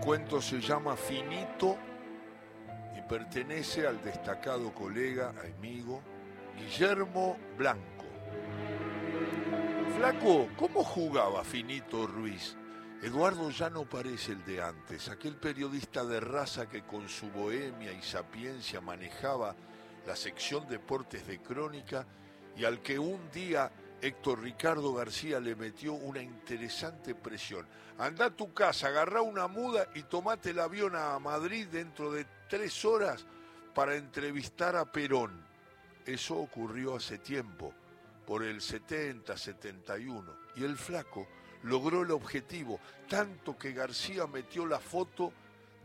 cuento se llama Finito y pertenece al destacado colega, amigo, Guillermo Blanco. Flaco, ¿cómo jugaba Finito Ruiz? Eduardo ya no parece el de antes, aquel periodista de raza que con su bohemia y sapiencia manejaba la sección deportes de crónica y al que un día Héctor Ricardo García le metió una interesante presión. Anda a tu casa, agarrá una muda y tomate el avión a Madrid dentro de tres horas para entrevistar a Perón. Eso ocurrió hace tiempo, por el 70, 71. Y el flaco logró el objetivo, tanto que García metió la foto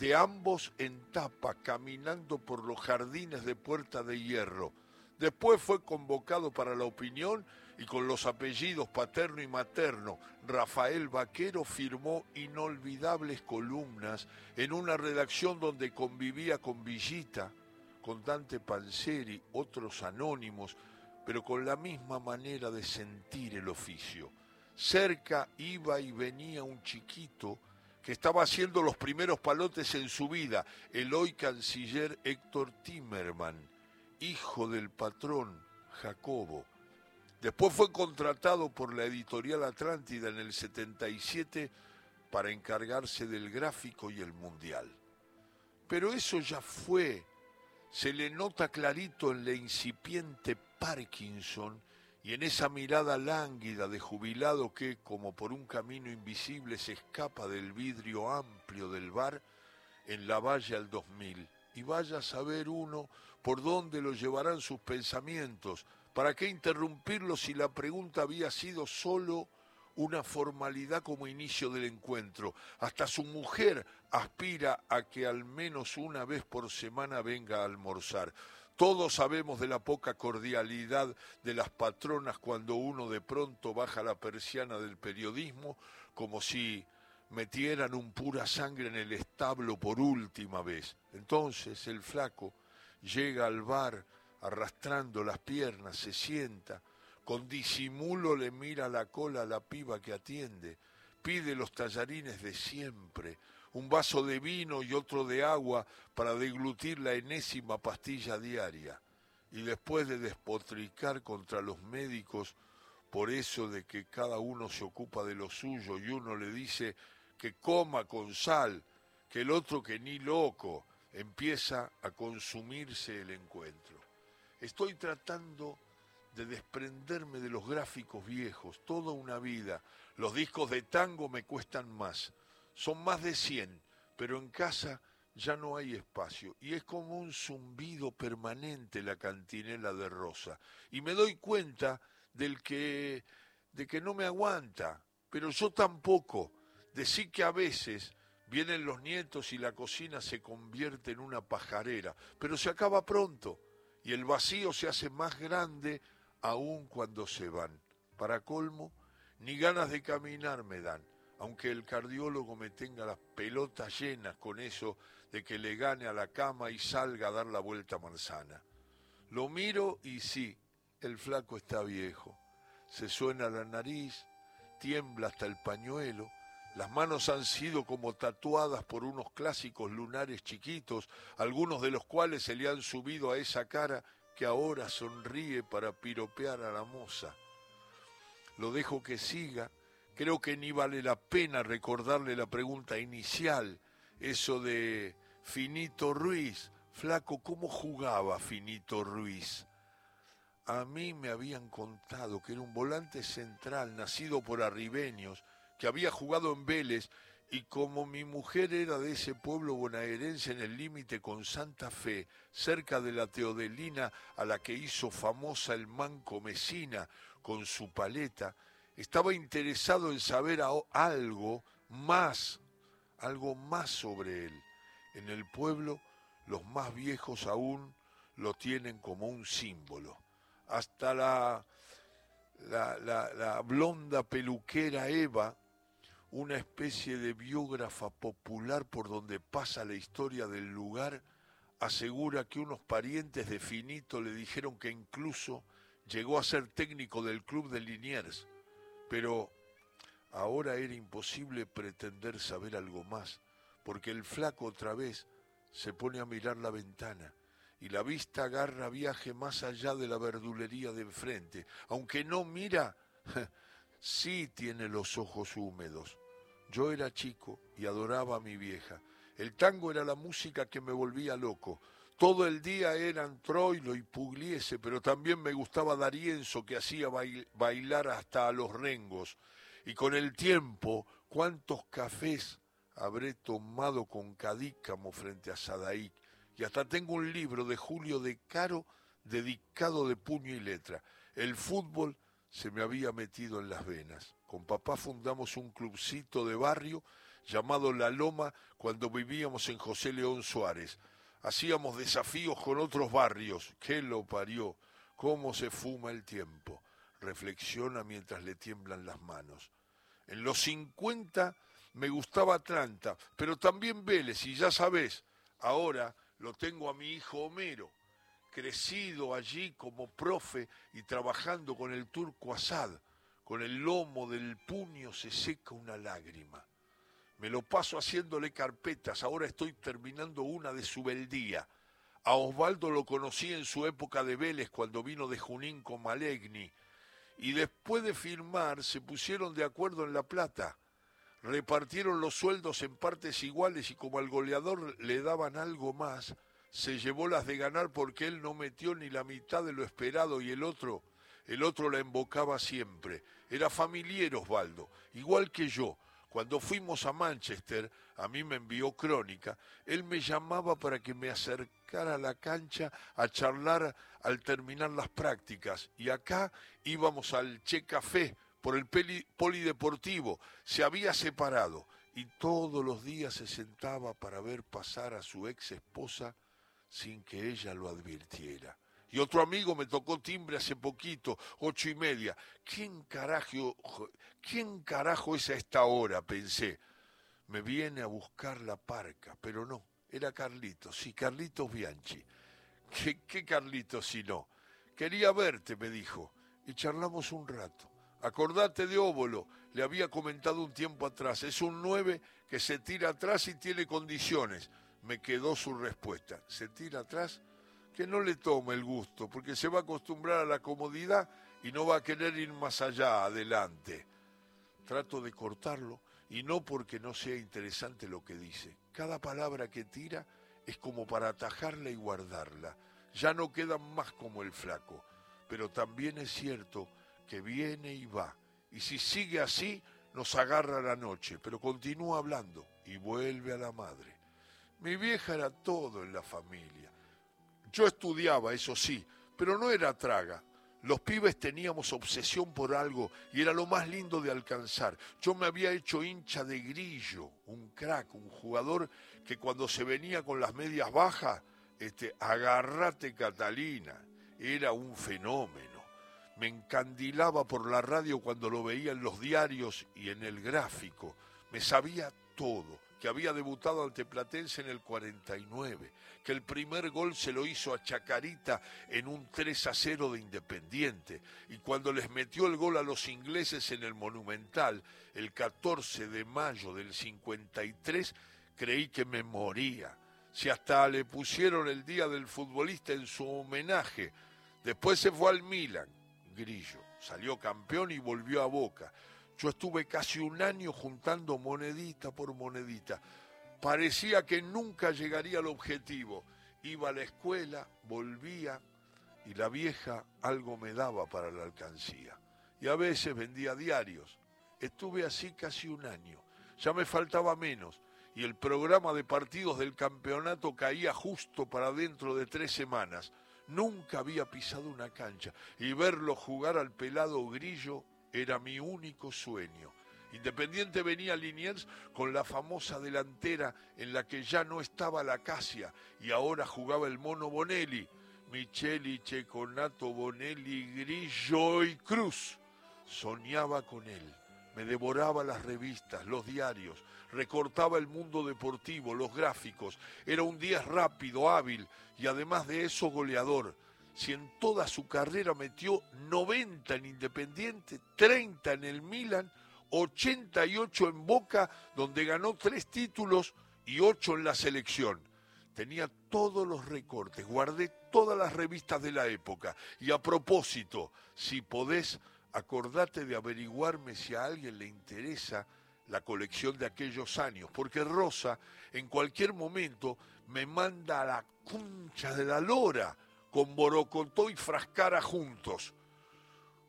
de ambos en tapa, caminando por los jardines de Puerta de Hierro. Después fue convocado para la opinión y con los apellidos paterno y materno, Rafael Vaquero firmó inolvidables columnas en una redacción donde convivía con Villita, con Dante Panzeri, otros anónimos, pero con la misma manera de sentir el oficio. Cerca iba y venía un chiquito que estaba haciendo los primeros palotes en su vida, el hoy canciller Héctor Timerman, hijo del patrón Jacobo Después fue contratado por la editorial Atlántida en el 77 para encargarse del gráfico y el mundial. Pero eso ya fue. Se le nota clarito en la incipiente Parkinson y en esa mirada lánguida de jubilado que, como por un camino invisible, se escapa del vidrio amplio del bar en la valle al 2000. Y vaya a saber uno por dónde lo llevarán sus pensamientos, ¿Para qué interrumpirlo si la pregunta había sido solo una formalidad como inicio del encuentro? Hasta su mujer aspira a que al menos una vez por semana venga a almorzar. Todos sabemos de la poca cordialidad de las patronas cuando uno de pronto baja la persiana del periodismo como si metieran un pura sangre en el establo por última vez. Entonces el flaco llega al bar arrastrando las piernas, se sienta, con disimulo le mira la cola a la piba que atiende, pide los tallarines de siempre, un vaso de vino y otro de agua para deglutir la enésima pastilla diaria. Y después de despotricar contra los médicos por eso de que cada uno se ocupa de lo suyo y uno le dice que coma con sal, que el otro que ni loco, empieza a consumirse el encuentro. Estoy tratando de desprenderme de los gráficos viejos, toda una vida. Los discos de tango me cuestan más. Son más de 100, pero en casa ya no hay espacio y es como un zumbido permanente la cantinela de Rosa. Y me doy cuenta del que de que no me aguanta, pero yo tampoco. Decir que a veces vienen los nietos y la cocina se convierte en una pajarera, pero se acaba pronto y el vacío se hace más grande aún cuando se van. Para colmo, ni ganas de caminar me dan, aunque el cardiólogo me tenga las pelotas llenas con eso de que le gane a la cama y salga a dar la vuelta manzana. Lo miro y sí, el flaco está viejo. Se suena la nariz, tiembla hasta el pañuelo, las manos han sido como tatuadas por unos clásicos lunares chiquitos, algunos de los cuales se le han subido a esa cara que ahora sonríe para piropear a la moza. Lo dejo que siga, creo que ni vale la pena recordarle la pregunta inicial, eso de Finito Ruiz, flaco, ¿cómo jugaba Finito Ruiz? A mí me habían contado que era un volante central nacido por arribeños, que había jugado en Vélez y como mi mujer era de ese pueblo bonaerense en el límite con Santa Fe, cerca de la Teodelina a la que hizo famosa el manco Mesina con su paleta, estaba interesado en saber algo más, algo más sobre él. En el pueblo los más viejos aún lo tienen como un símbolo. Hasta la, la, la blonda peluquera Eva, una especie de biógrafa popular por donde pasa la historia del lugar, asegura que unos parientes de Finito le dijeron que incluso llegó a ser técnico del club de Liniers, pero ahora era imposible pretender saber algo más, porque el flaco otra vez se pone a mirar la ventana y la vista agarra viaje más allá de la verdulería de enfrente. Aunque no mira, sí tiene los ojos húmedos. Yo era chico y adoraba a mi vieja. El tango era la música que me volvía loco. Todo el día eran Troilo y Pugliese, pero también me gustaba Darienzo que hacía bailar hasta a los rengos. Y con el tiempo, cuántos cafés habré tomado con Cadícamo frente a Sadaik. Y hasta tengo un libro de Julio de Caro dedicado de puño y letra. El fútbol se me había metido en las venas. Con papá fundamos un clubcito de barrio llamado La Loma cuando vivíamos en José León Suárez. Hacíamos desafíos con otros barrios. ¿Qué lo parió? ¿Cómo se fuma el tiempo? Reflexiona mientras le tiemblan las manos. En los 50 me gustaba Atlanta, pero también Vélez, y ya sabes, ahora lo tengo a mi hijo Homero, crecido allí como profe y trabajando con el turco Asad. Con el lomo del puño se seca una lágrima. Me lo paso haciéndole carpetas, ahora estoy terminando una de su beldía. A Osvaldo lo conocí en su época de Vélez cuando vino de Junín con Malegni. Y después de firmar se pusieron de acuerdo en La Plata repartieron los sueldos en partes iguales y como al goleador le daban algo más, se llevó las de ganar porque él no metió ni la mitad de lo esperado y el otro, el otro la embocaba siempre. Era familiar Osvaldo, igual que yo. Cuando fuimos a Manchester, a mí me envió crónica, él me llamaba para que me acercara a la cancha a charlar al terminar las prácticas y acá íbamos al Che Café por el polideportivo, se había separado y todos los días se sentaba para ver pasar a su ex esposa sin que ella lo advirtiera. Y otro amigo me tocó timbre hace poquito, ocho y media. ¿Quién carajo, quién carajo es a esta hora? pensé. Me viene a buscar la parca, pero no, era Carlitos, sí, Carlitos Bianchi. ¿Qué, qué Carlitos si no? Quería verte, me dijo, y charlamos un rato. Acordate de Óbolo, le había comentado un tiempo atrás, es un 9 que se tira atrás y tiene condiciones. Me quedó su respuesta, se tira atrás, que no le tome el gusto, porque se va a acostumbrar a la comodidad y no va a querer ir más allá, adelante. Trato de cortarlo y no porque no sea interesante lo que dice. Cada palabra que tira es como para atajarla y guardarla. Ya no quedan más como el flaco, pero también es cierto que viene y va. Y si sigue así, nos agarra la noche, pero continúa hablando y vuelve a la madre. Mi vieja era todo en la familia. Yo estudiaba, eso sí, pero no era traga. Los pibes teníamos obsesión por algo y era lo más lindo de alcanzar. Yo me había hecho hincha de grillo, un crack, un jugador que cuando se venía con las medias bajas, este, agarrate Catalina, era un fenómeno me encandilaba por la radio cuando lo veía en los diarios y en el gráfico. Me sabía todo, que había debutado ante Platense en el 49, que el primer gol se lo hizo a Chacarita en un 3 a 0 de Independiente, y cuando les metió el gol a los ingleses en el Monumental, el 14 de mayo del 53, creí que me moría. Si hasta le pusieron el día del futbolista en su homenaje, después se fue al Milan, Grillo. Salió campeón y volvió a Boca. Yo estuve casi un año juntando monedita por monedita. Parecía que nunca llegaría al objetivo. Iba a la escuela, volvía y la vieja algo me daba para la alcancía. Y a veces vendía diarios. Estuve así casi un año. Ya me faltaba menos y el programa de partidos del campeonato caía justo para dentro de tres semanas. Nunca había pisado una cancha y verlo jugar al pelado grillo era mi único sueño. Independiente venía Liniers con la famosa delantera en la que ya no estaba la Casia y ahora jugaba el mono Bonelli. Micheli, Checonato, Bonelli, Grillo y Cruz. Soñaba con él. Me devoraba las revistas, los diarios, recortaba el mundo deportivo, los gráficos. Era un día rápido, hábil y además de eso goleador. Si en toda su carrera metió 90 en Independiente, 30 en el Milan, 88 en Boca, donde ganó tres títulos, y ocho en la selección. Tenía todos los recortes, guardé todas las revistas de la época. Y a propósito, si podés, acordate de averiguarme si a alguien le interesa la colección de aquellos años, porque Rosa en cualquier momento me manda a la concha de la lora con Borocotó y Frascara juntos.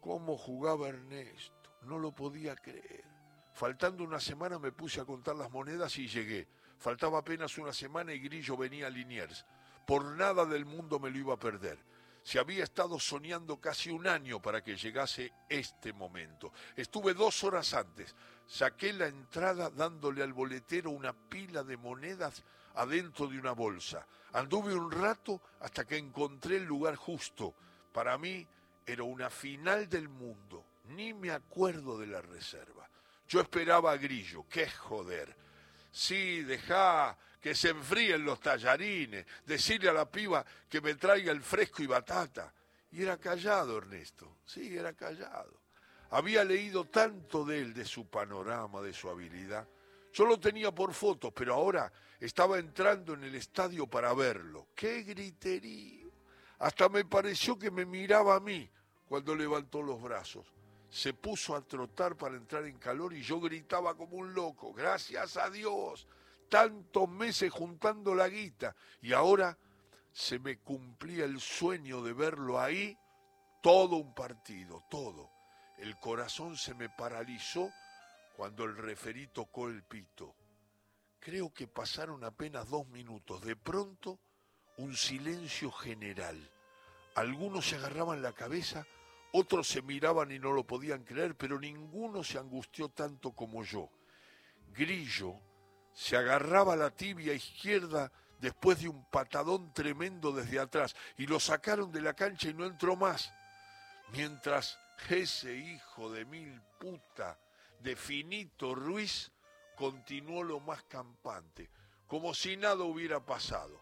¿Cómo jugaba Ernesto? No lo podía creer. Faltando una semana me puse a contar las monedas y llegué. Faltaba apenas una semana y Grillo venía a Liniers. Por nada del mundo me lo iba a perder. Se había estado soñando casi un año para que llegase este momento. Estuve dos horas antes. Saqué la entrada dándole al boletero una pila de monedas adentro de una bolsa. Anduve un rato hasta que encontré el lugar justo. Para mí era una final del mundo. Ni me acuerdo de la reserva. Yo esperaba a Grillo. ¡Qué joder! Sí, dejá que se enfríen los tallarines, decirle a la piba que me traiga el fresco y batata. Y era callado, Ernesto. Sí, era callado. Había leído tanto de él, de su panorama, de su habilidad. Yo lo tenía por fotos, pero ahora estaba entrando en el estadio para verlo. ¡Qué griterío! Hasta me pareció que me miraba a mí cuando levantó los brazos. Se puso a trotar para entrar en calor y yo gritaba como un loco. Gracias a Dios. Tantos meses juntando la guita. Y ahora se me cumplía el sueño de verlo ahí. Todo un partido, todo. El corazón se me paralizó cuando el referí tocó el pito. Creo que pasaron apenas dos minutos. De pronto, un silencio general. Algunos se agarraban la cabeza, otros se miraban y no lo podían creer, pero ninguno se angustió tanto como yo. Grillo se agarraba la tibia izquierda después de un patadón tremendo desde atrás y lo sacaron de la cancha y no entró más. Mientras ese hijo de mil puta de Finito Ruiz continuó lo más campante, como si nada hubiera pasado.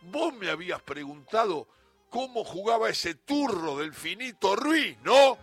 Vos me habías preguntado cómo jugaba ese turro del Finito Ruiz, ¿no?